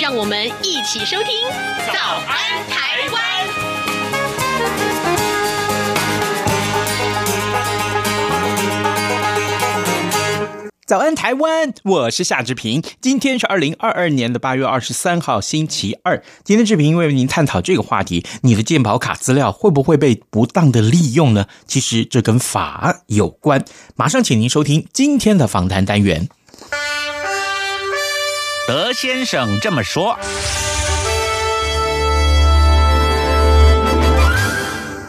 让我们一起收听《早安台湾》。早安，台湾！我是夏志平。今天是二零二二年的八月二十三号，星期二。今天志平为您探讨这个话题：你的健保卡资料会不会被不当的利用呢？其实这跟法有关。马上请您收听今天的访谈单元。德先生这么说。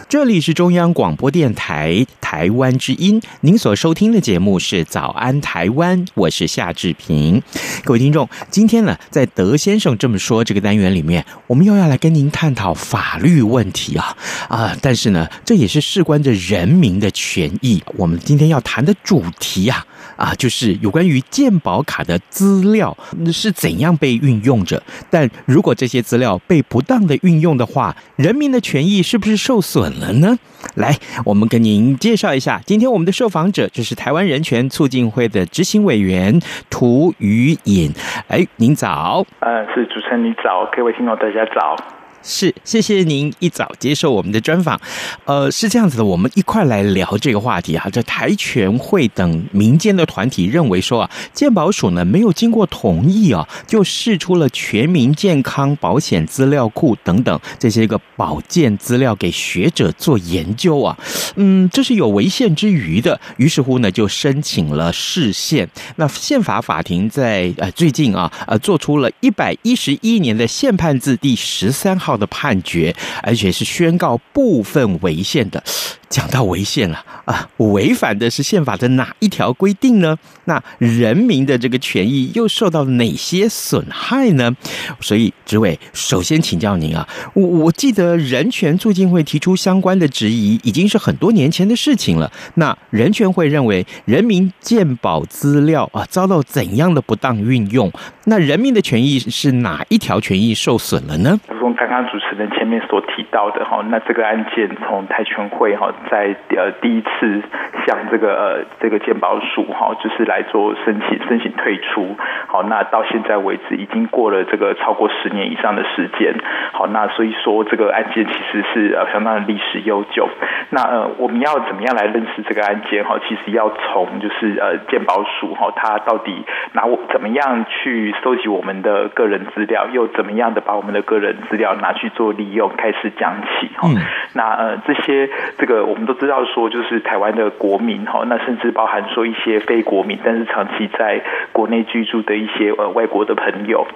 这里是中央广播电台台湾之音，您所收听的节目是《早安台湾》，我是夏志平。各位听众，今天呢，在德先生这么说这个单元里面，我们又要来跟您探讨法律问题啊啊！但是呢，这也是事关着人民的权益。我们今天要谈的主题啊啊，就是有关于健保卡的资料是怎样被运用着。但如果这些资料被不当的运用的话，人民的权益是不是受损了呢？来，我们跟您介绍一下，今天我们的受访者就是台湾人权促进会的执行委员涂予颖。哎，您早。呃，是主持人，你早，各位听众大家早。是，谢谢您一早接受我们的专访。呃，是这样子的，我们一块来聊这个话题啊。这台全会等民间的团体认为说啊，健保署呢没有经过同意啊，就释出了全民健康保险资料库等等这些个保健资料给学者做研究啊。嗯，这是有违宪之虞的。于是乎呢，就申请了释宪。那宪法法庭在呃最近啊呃做出了一百一十一年的宪判字第十三号。的判决，而且是宣告部分违宪的。讲到违宪了啊，违反的是宪法的哪一条规定呢？那人民的这个权益又受到哪些损害呢？所以，执委首先请教您啊，我我记得人权促进会提出相关的质疑，已经是很多年前的事情了。那人权会认为，人民健保资料啊遭到怎样的不当运用？那人民的权益是哪一条权益受损了呢？从刚刚主持人前面所提到的哈，那这个案件从台权会哈。在呃第一次向这个呃这个鉴宝署哈，就是来做申请申请退出，好，那到现在为止已经过了这个超过十年以上的时间，好，那所以说这个案件其实是呃相当的历史悠久。那呃我们要怎么样来认识这个案件哈？其实要从就是呃鉴宝署哈，它到底拿我怎么样去收集我们的个人资料，又怎么样的把我们的个人资料拿去做利用开始讲起哈。那呃这些这个。我们都知道说，就是台湾的国民哈，那甚至包含说一些非国民，但是长期在国内居住的一些呃外国的朋友。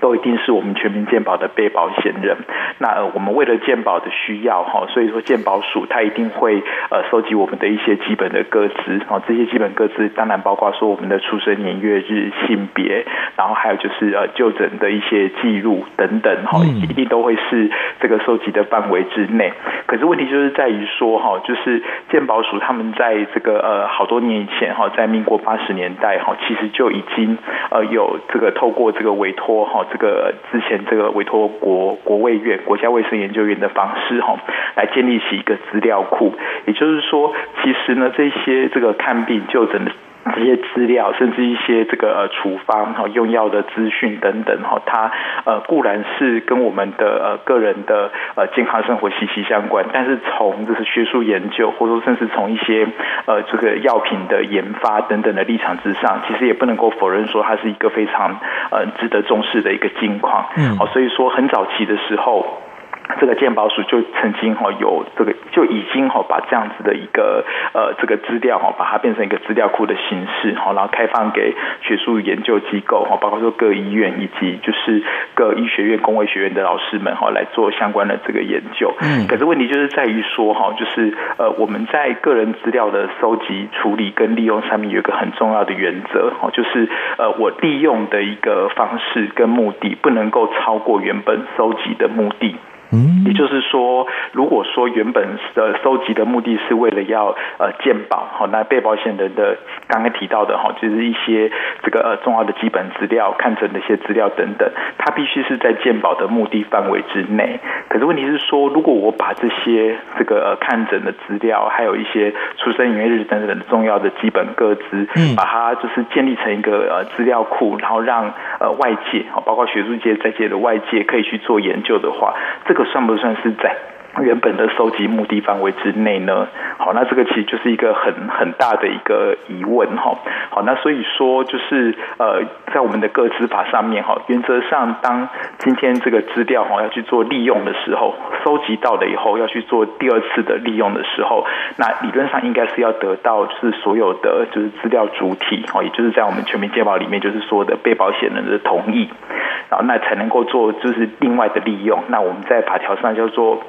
都一定是我们全民健保的被保险人。那呃，我们为了健保的需要哈，所以说健保署它一定会呃收集我们的一些基本的个资。哦，这些基本个资当然包括说我们的出生年月日、性别，然后还有就是呃就诊的一些记录等等哈，一定都会是这个收集的范围之内。可是问题就是在于说哈，就是健保署他们在这个呃好多年以前哈，在民国八十年代哈，其实就已经呃有这个透过这个委托哈。这个之前这个委托国国卫院国家卫生研究院的方式哈，来建立起一个资料库，也就是说，其实呢，这些这个看病就诊的。这些资料，甚至一些这个呃处方哈用药的资讯等等哈，它呃固然是跟我们的呃个人的呃健康生活息息相关，但是从就是学术研究，或者说甚至从一些呃这个药品的研发等等的立场之上，其实也不能够否认说它是一个非常呃值得重视的一个境况。嗯，好，所以说很早期的时候。这个鉴宝署就曾经哈有这个就已经哈把这样子的一个呃这个资料哈把它变成一个资料库的形式哈，然后开放给学术研究机构哈，包括说各医院以及就是各医学院、工卫学院的老师们哈来做相关的这个研究。嗯，可是问题就是在于说哈，就是呃我们在个人资料的收集、处理跟利用上面有一个很重要的原则哈，就是呃我利用的一个方式跟目的不能够超过原本收集的目的。嗯，也就是说，如果说原本的收集的目的是为了要呃鉴保，好，那被保险人的刚刚提到的哈，就是一些这个呃重要的基本资料、看诊的一些资料等等，它必须是在鉴保的目的范围之内。可是问题是说，如果我把这些这个呃看诊的资料，还有一些出生年月日等等的重要的基本个资，嗯，把它就是建立成一个呃资料库，然后让呃外界，包括学术界在界的外界可以去做研究的话，这个算不算是在原本的收集目的范围之内呢？好，那这个其实就是一个很很大的一个疑问哈。好，那所以说就是呃，在我们的个资法上面哈，原则上当今天这个资料哈要去做利用的时候，收集到了以后要去做第二次的利用的时候，那理论上应该是要得到就是所有的就是资料主体哦，也就是在我们全民健保里面就是说的被保险人的同意，然后那才能够做就是另外的利用。那我们在法条上叫做。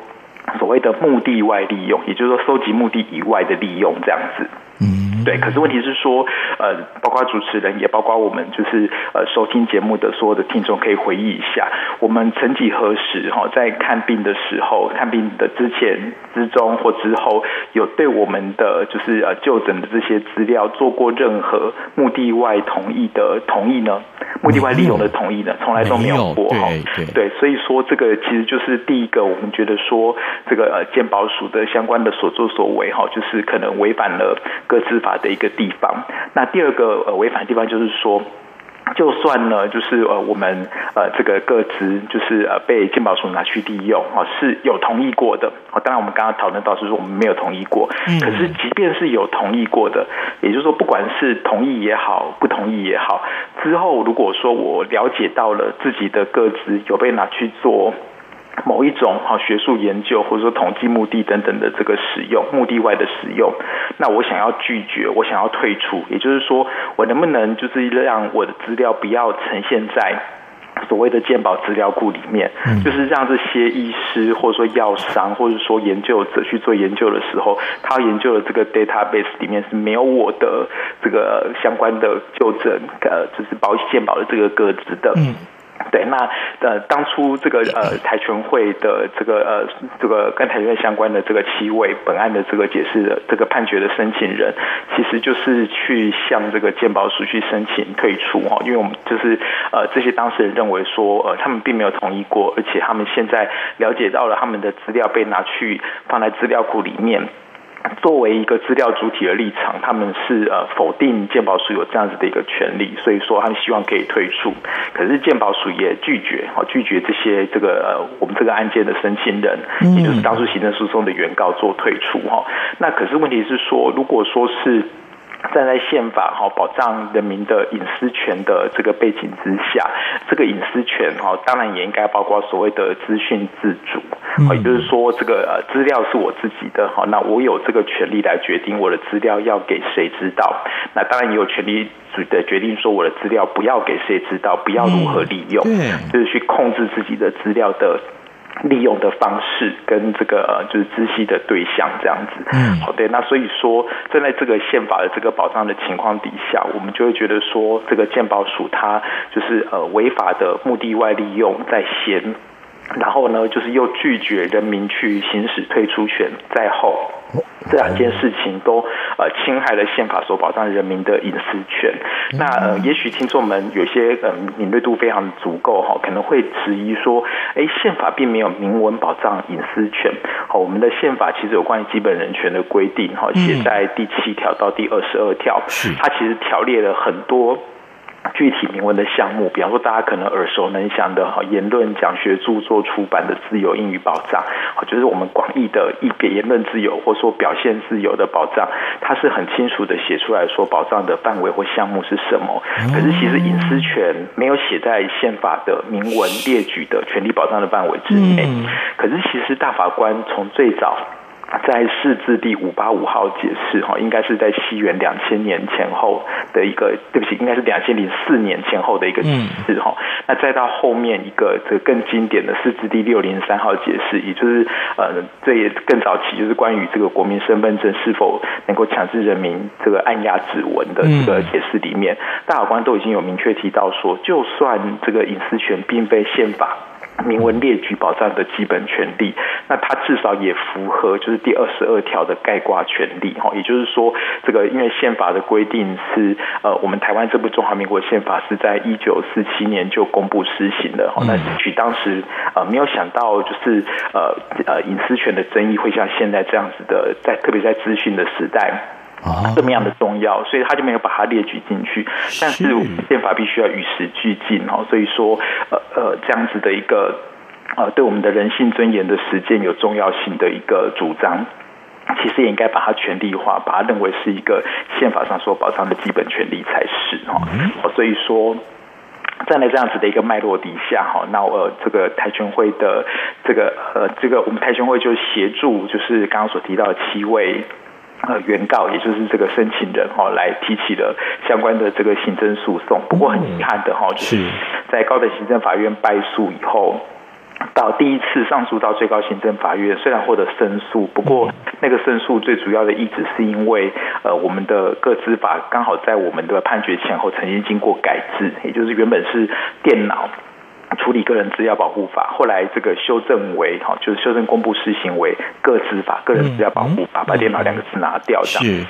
所谓的目的外利用，也就是说收集目的以外的利用，这样子。嗯，对。可是问题是说，呃，包括主持人，也包括我们，就是呃收听节目的所有的听众，可以回忆一下，我们曾几何时哈，在看病的时候，看病的之前、之中或之后，有对我们的就是呃就诊的这些资料做过任何目的外同意的同意呢？目的外利用的同意呢？从来都没有过哈。对，对，所以说这个其实就是第一个，我们觉得说这个呃鉴宝署的相关的所作所为哈，就是可能违反了。个资法的一个地方，那第二个呃违反的地方就是说，就算呢，就是呃我们呃这个个资就是呃被鉴宝署拿去利用啊，是有同意过的。当然我们刚刚讨论到是说我们没有同意过，可是即便是有同意过的，也就是说不管是同意也好，不同意也好，之后如果说我了解到了自己的个资有被拿去做。某一种哈学术研究或者说统计目的等等的这个使用目的外的使用，那我想要拒绝，我想要退出，也就是说，我能不能就是让我的资料不要呈现在所谓的鉴宝资料库里面，就是让这些医师或者说药商或者说研究者去做研究的时候，他研究的这个 database 里面是没有我的这个相关的就诊呃，就是保健保的这个个资的。对，那呃，当初这个呃台权会的这个呃这个跟台权相关的这个七位本案的这个解释的这个判决的申请人，其实就是去向这个鉴保署去申请退出哦，因为我们就是呃这些当事人认为说呃他们并没有同意过，而且他们现在了解到了他们的资料被拿去放在资料库里面。作为一个资料主体的立场，他们是呃否定鉴宝署有这样子的一个权利，所以说他们希望可以退出。可是鉴宝署也拒绝，哈拒绝这些这个呃我们这个案件的申请人，也就是当初行政诉讼的原告做退出哈。那可是问题是说，如果说是。站在宪法哈保障人民的隐私权的这个背景之下，这个隐私权哈当然也应该包括所谓的资讯自主，也就是说这个呃资料是我自己的哈，那我有这个权利来决定我的资料要给谁知道，那当然也有权利的决定说我的资料不要给谁知道，不要如何利用，就是去控制自己的资料的。利用的方式跟这个呃，就是知悉的对象这样子，嗯，好对，那所以说站在这个宪法的这个保障的情况底下，我们就会觉得说，这个鉴宝署它就是呃违法的目的外利用在先。然后呢，就是又拒绝人民去行使退出权在后，这两件事情都呃侵害了宪法所保障人民的隐私权。那呃，也许听众们有些呃敏锐度非常足够哈，可能会质疑说，哎，宪法并没有明文保障隐私权。好，我们的宪法其实有关于基本人权的规定哈，写在第七条到第二十二条，它其实条列了很多。具体明文的项目，比方说大家可能耳熟能详的哈，言论、讲学、著作、出版的自由英语保障，好，就是我们广义的一言论自由或说表现自由的保障，它是很清楚的写出来说保障的范围或项目是什么。可是其实隐私权没有写在宪法的明文列举的权利保障的范围之内。可是其实大法官从最早。在释字第五八五号解释哈，应该是在西元两千年前后的一个，对不起，应该是两千零四年前后的一个解释哈。那再到后面一个这个更经典的释字第六零三号解释，也就是呃，这也更早期，就是关于这个国民身份证是否能够强制人民这个按压指纹的这个解释里面，大法官都已经有明确提到说，就算这个隐私权并非宪法。明文列举保障的基本权利，那它至少也符合就是第二十二条的概括权利。哈，也就是说，这个因为宪法的规定是呃，我们台湾这部中华民国宪法是在一九四七年就公布施行的。哈，那取当时呃没有想到就是呃呃隐私权的争议会像现在这样子的，在特别在资讯的时代。啊，这么样的重要，所以他就没有把它列举进去。但是宪法必须要与时俱进哦，所以说呃呃这样子的一个呃对我们的人性尊严的实践有重要性的一个主张，其实也应该把它权利化，把它认为是一个宪法上所保障的基本权利才是哈。所以说，站在这样子的一个脉络底下哈，那呃这个台拳会的这个呃这个我们台拳会就协助，就是刚刚所提到的七位。呃，原告也就是这个申请人哈，来提起了相关的这个行政诉讼。不过很遗憾的哈，就是在高等行政法院败诉以后，到第一次上诉到最高行政法院，虽然获得申诉，不过那个申诉最主要的意旨是因为呃，我们的各资法刚好在我们的判决前后曾经经过改制，也就是原本是电脑。处理个人资料保护法，后来这个修正为哈，就是修正公布施行为个资法，个人资料保护法，把电脑两个字拿掉，这样。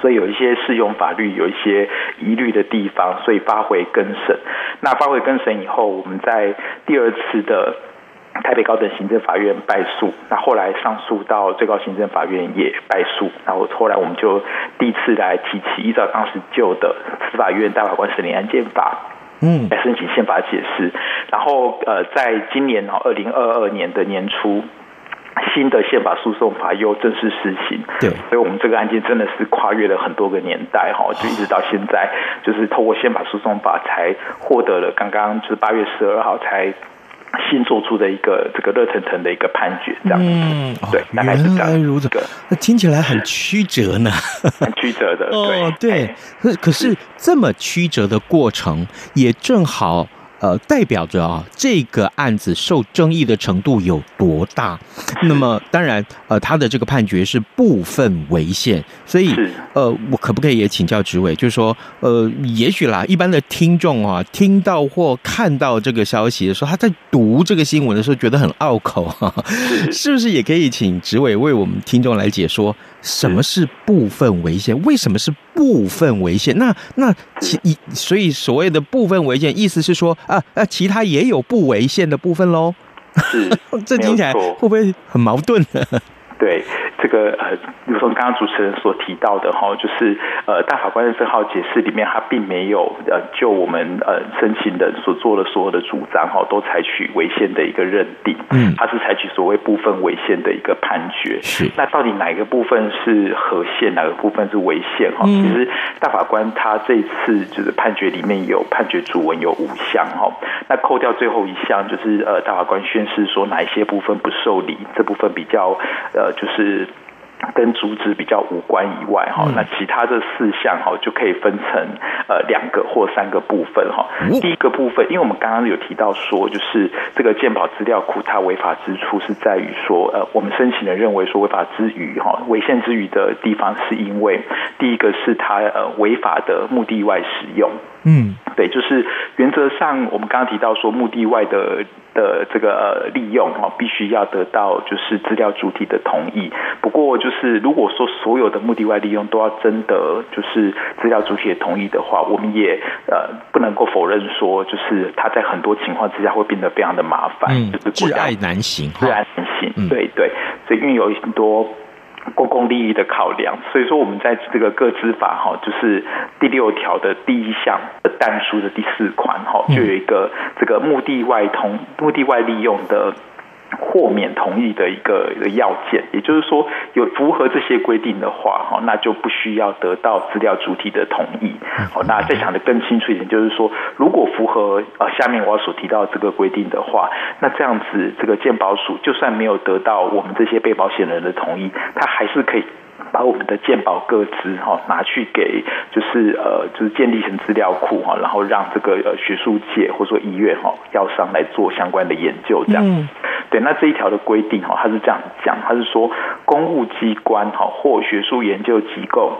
所以有一些适用法律有一些疑虑的地方，所以发回更审。那发回更审以后，我们在第二次的台北高等行政法院败诉，那后来上诉到最高行政法院也败诉，然后后来我们就第一次来提起依照当时旧的司法院大法官审理案件法。嗯，来申请宪法解释，然后呃，在今年哦，二零二二年的年初，新的宪法诉讼法又正式施行。对，所以我们这个案件真的是跨越了很多个年代哈，就一直到现在，就是透过宪法诉讼法才获得了刚刚就是八月十二号才。新做出的一个这个热腾腾的一个判决，这样子，嗯，对，原来如此，那听起来很曲折呢，很曲折的，哦，对，可可是这么曲折的过程，也正好。呃，代表着啊，这个案子受争议的程度有多大？那么，当然，呃，他的这个判决是部分违宪，所以，呃，我可不可以也请教执委，就是说，呃，也许啦，一般的听众啊，听到或看到这个消息的时候，他在读这个新闻的时候觉得很拗口，哈 哈，是不是也可以请执委为我们听众来解说？什么是部分违宪？为什么是部分违宪？那那其以，所以所谓的部分违宪，意思是说啊啊，其他也有不违宪的部分喽？是，这听起来会不会很矛盾呢？对。这个呃，如同刚刚主持人所提到的哈，就是呃，大法官的这号解释里面，他并没有呃，就我们呃申请人所做的所有的主张哈，都采取违宪的一个认定，嗯，他是采取所谓部分违宪的一个判决。是，那到底哪一个部分是合宪，哪个部分是违宪哈？其实大法官他这次就是判决里面有判决主文有五项哈，那扣掉最后一项，就是呃，大法官宣示说哪一些部分不受理，这部分比较呃，就是。跟主旨比较无关以外，哈，那其他这四项哈就可以分成呃两个或三个部分哈。第一个部分，因为我们刚刚有提到说，就是这个鉴宝资料库它违法之处是在于说，呃，我们申请人认为说违法之余哈，违宪之余的地方是因为第一个是它呃违法的目的外使用，嗯，对，就是原则上我们刚刚提到说目的外的。的这个呃利用哈，必须要得到就是资料主体的同意。不过就是如果说所有的目的外利用都要征得就是资料主体的同意的话，我们也呃不能够否认说，就是它在很多情况之下会变得非常的麻烦，嗯、就是窒碍难行，窒碍难行，嗯、对对，所以因为有很多。公共利益的考量，所以说我们在这个各资法哈，就是第六条的第一项的但书的第四款哈，就有一个这个目的外通、目的外利用的。豁免同意的一个一个要件，也就是说，有符合这些规定的话，哈，那就不需要得到资料主体的同意。好，那再讲得更清楚一点，就是说，如果符合呃下面我所提到这个规定的话，那这样子，这个鉴保署就算没有得到我们这些被保险人的同意，他还是可以。把我们的鉴宝各资哈拿去给，就是呃，就是建立成资料库哈，然后让这个呃学术界或者说医院哈药商来做相关的研究这样。嗯、对，那这一条的规定哈，它是这样讲，它是说公务机关哈或学术研究机构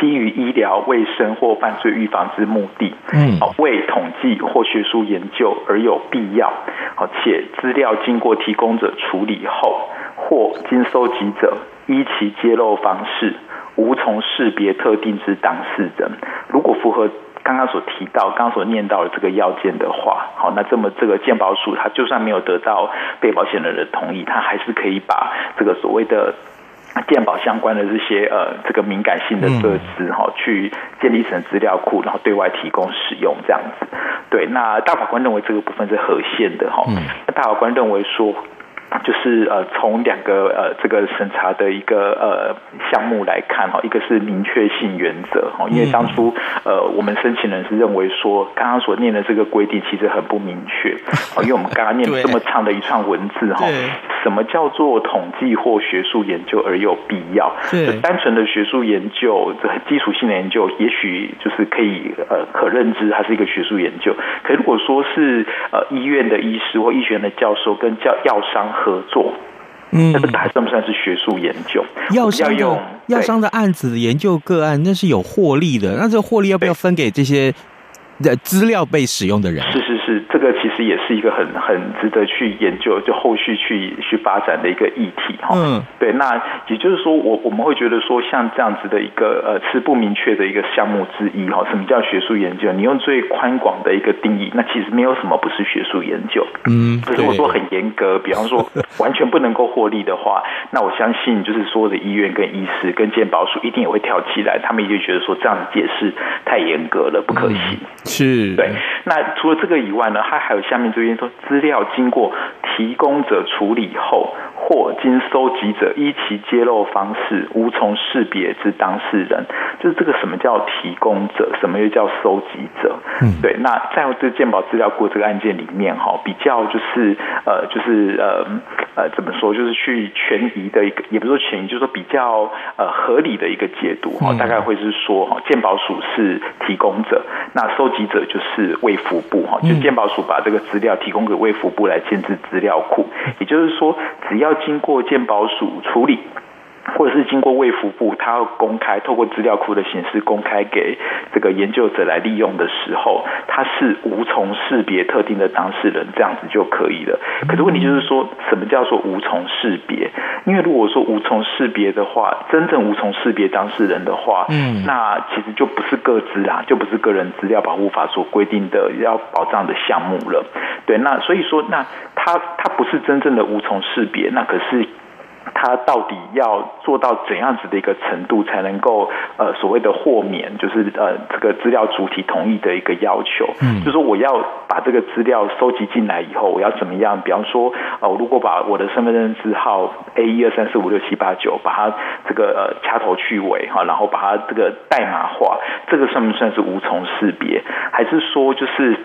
基于医疗卫生或犯罪预防之目的，嗯，好为统计或学术研究而有必要，好且资料经过提供者处理后，或经收集者依其揭露方式，无从识别特定之当事人，如果符合刚刚所提到、刚刚所念到的这个要件的话，好，那这么这个健保署他就算没有得到被保险人的同意，他还是可以把这个所谓的。健保相关的这些呃，这个敏感性的设施哈，去建立成资料库，然后对外提供使用这样子。对，那大法官认为这个部分是合宪的哈。那大法官认为说。就是呃，从两个呃这个审查的一个呃项目来看哈，一个是明确性原则哈，因为当初呃我们申请人是认为说，刚刚所念的这个规定其实很不明确啊，因为我们刚刚念这么长的一串文字哈，什么叫做统计或学术研究而有必要？对，单纯的学术研究，这基础性的研究，也许就是可以呃可认知它是一个学术研究。可如果说是呃医院的医师或医学院的教授跟教药商合作，嗯，这个还算不算是学术研究？药商用药商的案子研究个案，那是有获利的。那这个获利要不要分给这些的资料被使用的人？是是是，这个其实也是一个很很值得去研究，就后续去去发展的一个议题哈。嗯，对，那也就是说，我我们会觉得说，像这样子的一个呃，是不明确的一个项目之一哈。什么叫学术研究？你用最宽广的一个定义，那其实没有什么不是学术研究。嗯，可是我说很严格，比方说完全不能够获利的话，那我相信就是所有的医院跟医师跟健保署一定也会跳起来，他们也就觉得说这样解释太严格了，不可行。嗯是。对，那除了这个以外呢，它还有下面这些说，资料经过提供者处理后，或经收集者依其揭露方式无从识别之当事人，就是这个什么叫提供者，什么又叫收集者？嗯，对。那在这个健保资料库这个案件里面，哈，比较就是呃，就是呃呃，怎么说？就是去权宜的一个，也不是说权宜，就是说比较呃合理的一个解读哈，大概会是说哈，鉴宝署是提供者，那收集者就是卫福部哈，就鉴宝署把这个资料提供给卫福部来建置资料库，也就是说，只要经过鉴宝署处理。或者是经过卫福部，他要公开透过资料库的形式公开给这个研究者来利用的时候，他是无从识别特定的当事人，这样子就可以了。可是问题就是说，什么叫做无从识别？因为如果说无从识别的话，真正无从识别当事人的话，嗯，那其实就不是个资啦，就不是个人资料保护法所规定的要保障的项目了。对，那所以说，那他他不是真正的无从识别，那可是。他到底要做到怎样子的一个程度，才能够呃所谓的豁免，就是呃这个资料主体同意的一个要求？嗯，就是说我要把这个资料收集进来以后，我要怎么样？比方说，呃，我如果把我的身份证字号 A 一二三四五六七八九，把它这个呃掐头去尾哈，然后把它这个代码化，这个算不算是无从识别？还是说就是？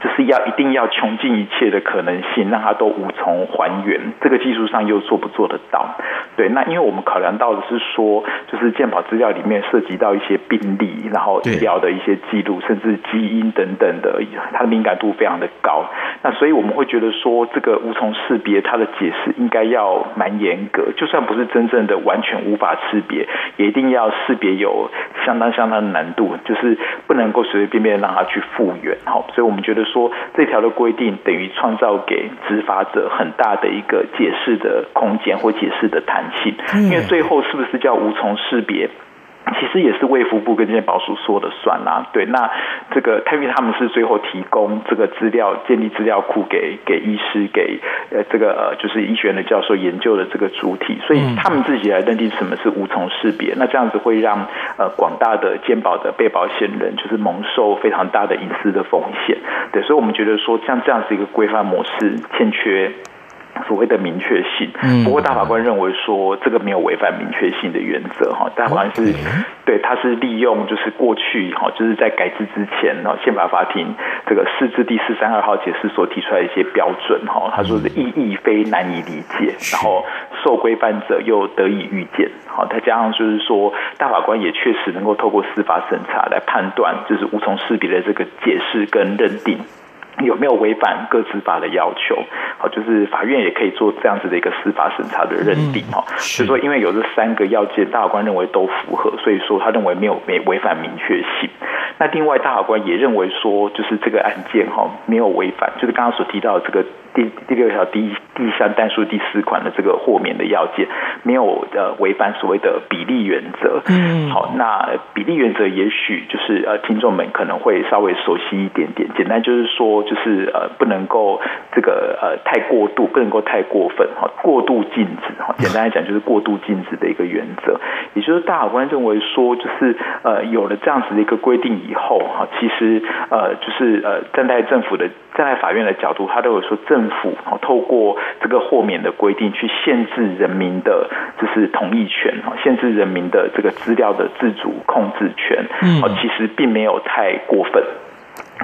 就是要一定要穷尽一切的可能性，让它都无从还原。这个技术上又做不做得到？对，那因为我们考量到的是说，就是健保资料里面涉及到一些病例，然后医疗的一些记录，甚至基因等等的，它的敏感度非常的高。那所以我们会觉得说，这个无从识别，它的解释应该要蛮严格。就算不是真正的完全无法识别，也一定要识别有相当相当的难度，就是不能够随随便便让它去复原。好，所以我们觉得。说这条的规定等于创造给执法者很大的一个解释的空间或解释的弹性，因为最后是不是叫无从识别？其实也是卫福部跟健保署说的算啦、啊，对，那这个因为他们是最后提供这个资料，建立资料库给给医师，给呃这个呃就是医学院的教授研究的这个主体，所以他们自己来认定什么是无从识别，那这样子会让呃广大的健保的被保险人就是蒙受非常大的隐私的风险，对，所以我们觉得说像这样子一个规范模式欠缺。所谓的明确性，不过大法官认为说这个没有违反明确性的原则哈。大法官是对，他是利用就是过去哈，就是在改制之前呢，宪法法庭这个释字第四三二号解释所提出来的一些标准哈。他说是意义非难以理解，然后受规范者又得以预见。好，再加上就是说大法官也确实能够透过司法审查来判断，就是无从识别的这个解释跟认定。有没有违反各执法的要求？好，就是法院也可以做这样子的一个司法审查的认定哈。所以说，因为有这三个要件，大法官认为都符合，所以说他认为没有没违反明确性。那另外，大法官也认为说，就是这个案件哈没有违反，就是刚刚所提到的这个第第六条第第三单数第四款的这个豁免的要件，没有呃违反所谓的比例原则。嗯，好，那比例原则也许就是呃听众们可能会稍微熟悉一点点。简单就是说，就是呃不能够这个呃太过度，不能够太过分哈，过度禁止哈。简单来讲，就是过度禁止的一个原则。也就是大法官认为说，就是呃有了这样子的一个规定以后哈，其实呃就是呃站在政府的站在法院的角度，他都有说政府透过这个豁免的规定去限制人民的就是同意权限制人民的这个资料的自主控制权，嗯，其实并没有太过分。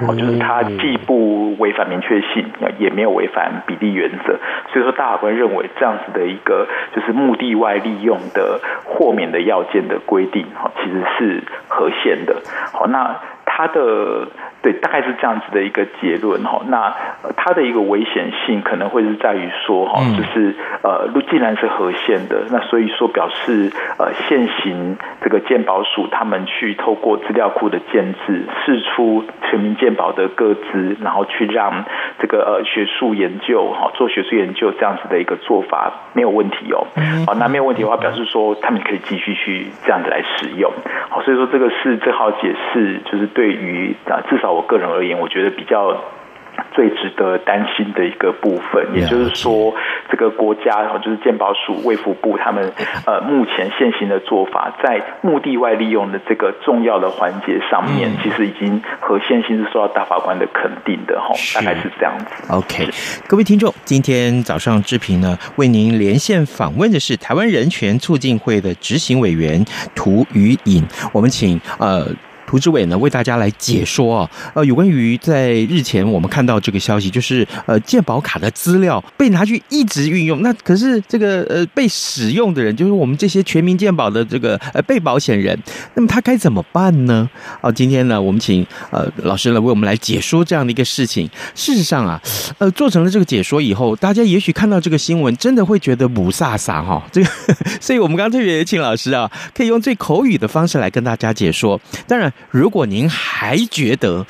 哦，就是它既不违反明确性，也没有违反比例原则，所以说大法官认为这样子的一个就是目的外利用的豁免的要件的规定，哈，其实是合宪的。好，那它的。对，大概是这样子的一个结论哈。那它的一个危险性可能会是在于说哈，就是呃，既然是合宪的，那所以说表示呃，现行这个鉴保署他们去透过资料库的建制，释出全民鉴保的个资，然后去让这个呃学术研究哈，做学术研究这样子的一个做法没有问题哦。好，那没有问题的话，表示说他们可以继续去这样子来使用。好，所以说这个是最好解释，就是对于啊至少。我个人而言，我觉得比较最值得担心的一个部分，也就是说，这个国家就是健保署、卫福部他们呃目前现行的做法，在目的外利用的这个重要的环节上面，其实已经和现行是受到大法官的肯定的哈，大概是这样子。OK，各位听众，今天早上志平呢为您连线访问的是台湾人权促进会的执行委员涂于颖，我们请呃。涂志伟呢，为大家来解说啊，呃，有关于在日前我们看到这个消息，就是呃，健保卡的资料被拿去一直运用，那可是这个呃被使用的人，就是我们这些全民健保的这个呃被保险人，那么他该怎么办呢？好，今天呢，我们请呃老师来为我们来解说这样的一个事情。事实上啊，呃，做成了这个解说以后，大家也许看到这个新闻，真的会觉得雾煞煞哈。这个，所以我们刚刚特别也请老师啊，可以用最口语的方式来跟大家解说。当然。如果您还觉得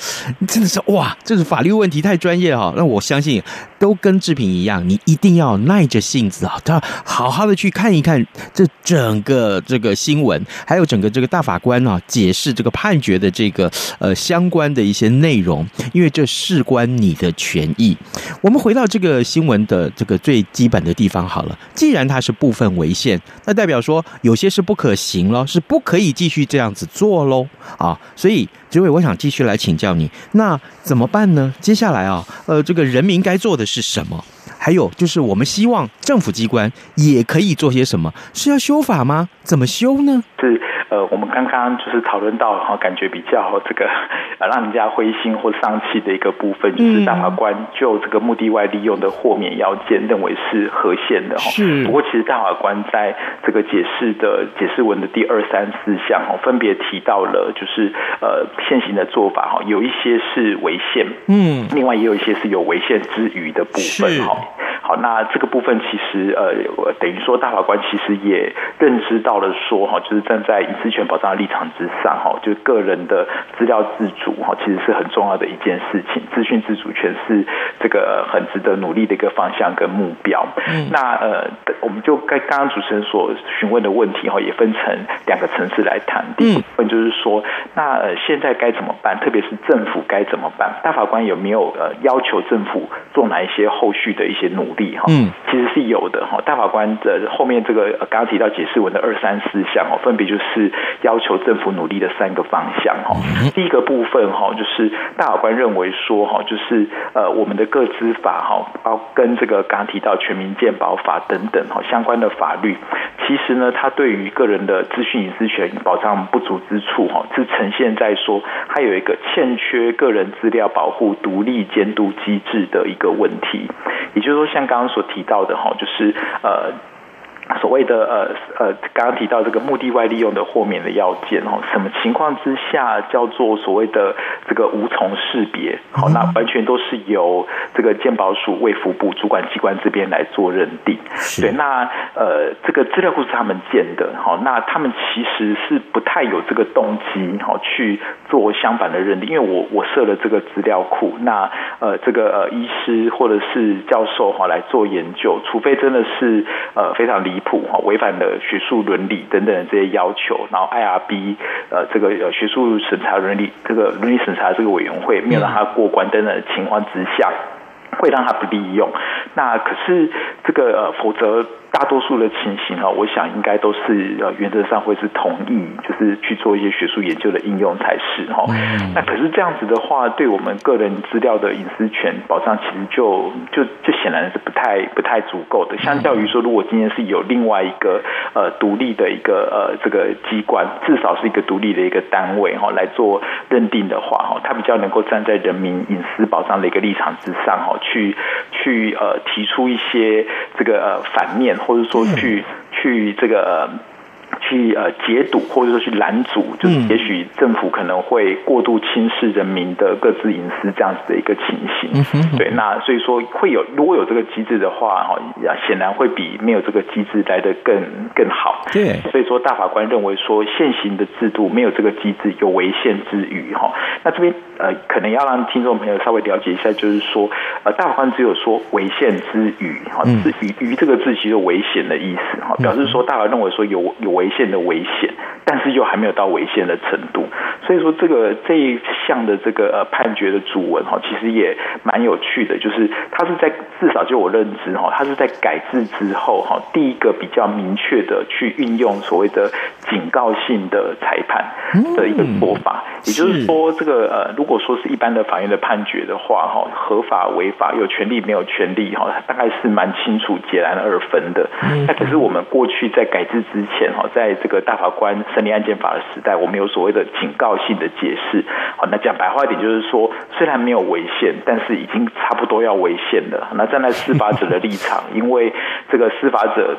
真的是哇，这是法律问题太专业哈，那我相信都跟志平一样，你一定要耐着性子啊，他好好的去看一看这整个这个新闻，还有整个这个大法官啊解释这个判决的这个呃相关的一些内容，因为这事关你的权益。我们回到这个新闻的这个最基本的地方好了，既然它是部分违宪，那代表说有些是不可行了，是不可以继续这样子做喽啊。所以，志伟，我想继续来请教你，那怎么办呢？接下来啊，呃，这个人民该做的是什么？还有就是，我们希望政府机关也可以做些什么？是要修法吗？怎么修呢？是。呃，我们刚刚就是讨论到哈，感觉比较这个呃，让人家灰心或丧气的一个部分，就是大法官就这个目的外利用的豁免要件认为是合宪的哈。是。不过，其实大法官在这个解释的解释文的第二三四项哈，分别提到了就是呃现行的做法哈，有一些是违宪，嗯，另外也有一些是有违宪之余的部分哈。好，那这个部分其实呃，等于说大法官其实也认知到了说哈，就是站在隐私权保障的立场之上哈，就个人的资料自主哈，其实是很重要的一件事情。资讯自主权是这个很值得努力的一个方向跟目标。嗯，那呃，我们就刚刚刚主持人所询问的问题哈，也分成两个层次来谈。第一部分就是说，那呃现在该怎么办？特别是政府该怎么办？大法官有没有呃要求政府做哪一些后续的一些努力？哈，嗯，其实是有的哈。大法官的后面这个刚刚提到解释文的二三四项哦，分别就是。要求政府努力的三个方向哈，第一个部分哈，就是大法官认为说哈，就是呃我们的各资法哈，包跟这个刚刚提到全民健保法等等哈相关的法律，其实呢，它对于个人的资讯隐私权保障不足之处哈，是呈现在说它有一个欠缺个人资料保护独立监督机制的一个问题，也就是说，像刚刚所提到的哈，就是呃。所谓的呃呃，刚刚提到这个目的外利用的豁免的要件哦，什么情况之下叫做所谓的这个无从识别？好，那完全都是由这个鉴保署卫福部主管机关这边来做认定。对，那呃，这个资料库是他们建的，好，那他们其实是不太有这个动机好去做相反的认定，因为我我设了这个资料库，那呃这个呃医师或者是教授哈来做研究，除非真的是呃非常离谱哈，违反了学术伦理等等的这些要求，然后 IRB 呃这个呃学术审查伦理这个伦理审查这个委员会没有让他过关等等的情况之下，会让他不利用。那可是这个呃否则。大多数的情形哈，我想应该都是呃原则上会是同意，就是去做一些学术研究的应用才是哈。那可是这样子的话，对我们个人资料的隐私权保障，其实就就就显然是不太不太足够的。相较于说，如果今天是有另外一个呃独立的一个呃这个机关，至少是一个独立的一个单位哈来做认定的话哈，它比较能够站在人民隐私保障的一个立场之上哈，去去呃提出一些这个呃反面。或者说去去这个。去呃解堵或者说去拦阻，就是也许政府可能会过度轻视人民的各自隐私这样子的一个情形。对，那所以说会有如果有这个机制的话，哈，显然会比没有这个机制来得更更好。对，所以说大法官认为说现行的制度没有这个机制有违宪之余哈。那这边呃可能要让听众朋友稍微了解一下，就是说呃大法官只有说违宪之余哈，之余于这个字其实有危险的意思哈，表示说大法认为说有有违。线的危险，但是又还没有到危险的程度，所以说这个这一项的这个呃判决的主文哈，其实也蛮有趣的，就是它是在至少就我认知哈，他是在改制之后哈，第一个比较明确的去运用所谓的警告性的裁判的一个做法，也就是说这个呃，如果说是一般的法院的判决的话哈，合法违法有权利没有权利哈，大概是蛮清楚截然二分的。那可是我们过去在改制之前哈，在在这个大法官审理案件法的时代，我们有所谓的警告性的解释。好，那讲白话一点，就是说，虽然没有违宪，但是已经差不多要违宪了。那站在司法者的立场，因为这个司法者。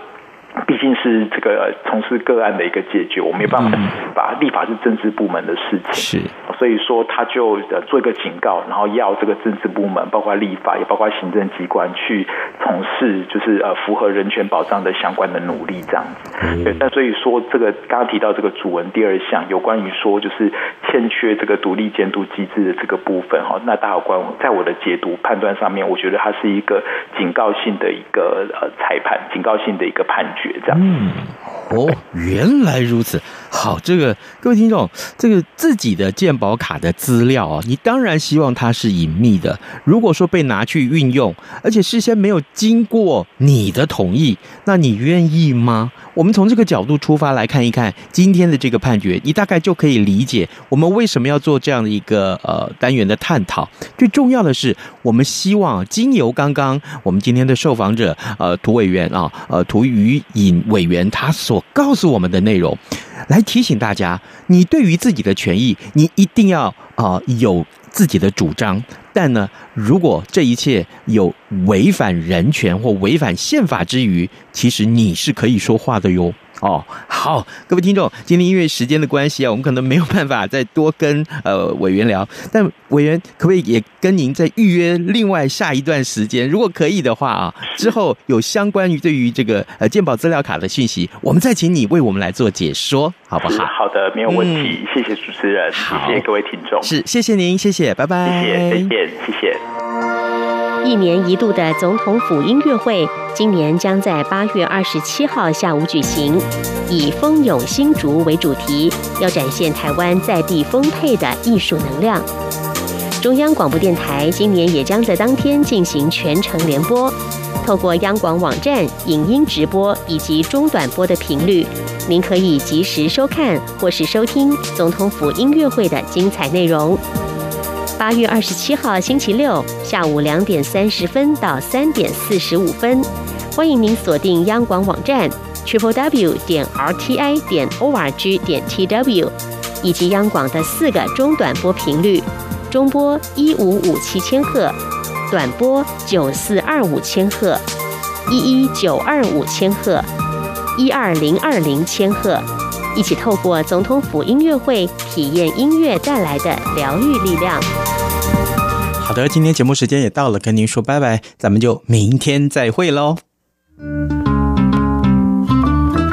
毕竟是这个从事个案的一个解决，我没办法把立法是政治部门的事情，是，所以说他就做一个警告，然后要这个政治部门，包括立法也包括行政机关去从事就是呃符合人权保障的相关的努力这样子。对，那所以说这个刚刚提到这个主文第二项有关于说就是欠缺这个独立监督机制的这个部分哈，那大法官在我的解读判断上面，我觉得它是一个警告性的一个呃裁判，警告性的一个判决。嗯，哦，原来如此。好，这个各位听众，这个自己的健保卡的资料啊，你当然希望它是隐秘的。如果说被拿去运用，而且事先没有经过你的同意，那你愿意吗？我们从这个角度出发来看一看今天的这个判决，你大概就可以理解我们为什么要做这样的一个呃单元的探讨。最重要的是，我们希望经由刚刚我们今天的受访者呃涂委员啊呃涂予颖委员他所告诉我们的内容。来提醒大家，你对于自己的权益，你一定要啊、有自己的主张。但呢，如果这一切有违反人权或违反宪法之余，其实你是可以说话的哟。哦，好，各位听众，今天因为时间的关系啊，我们可能没有办法再多跟呃委员聊，但委员可不可以也跟您再预约另外下一段时间？如果可以的话啊，之后有相关于对于这个呃鉴宝资料卡的讯息，我们再请你为我们来做解说，好不好？好的，没有问题，嗯、谢谢主持人，谢谢各位听众，是，谢谢您，谢谢，拜拜，谢谢，再见，谢谢。一年一度的总统府音乐会，今年将在八月二十七号下午举行，以“蜂拥新竹”为主题，要展现台湾在地丰沛的艺术能量。中央广播电台今年也将在当天进行全程联播，透过央广网站影音直播以及中短波的频率，您可以及时收看或是收听总统府音乐会的精彩内容。八月二十七号星期六下午两点三十分到三点四十五分，欢迎您锁定央广网站 triple w 点 r t i 点 o r g 点 t w，以及央广的四个中短波频率：中波一五五七千赫，短波九四二五千赫，一一九二五千赫。一二零二零千赫，一起透过总统府音乐会体验音乐带来的疗愈力量。好的，今天节目时间也到了，跟您说拜拜，咱们就明天再会喽。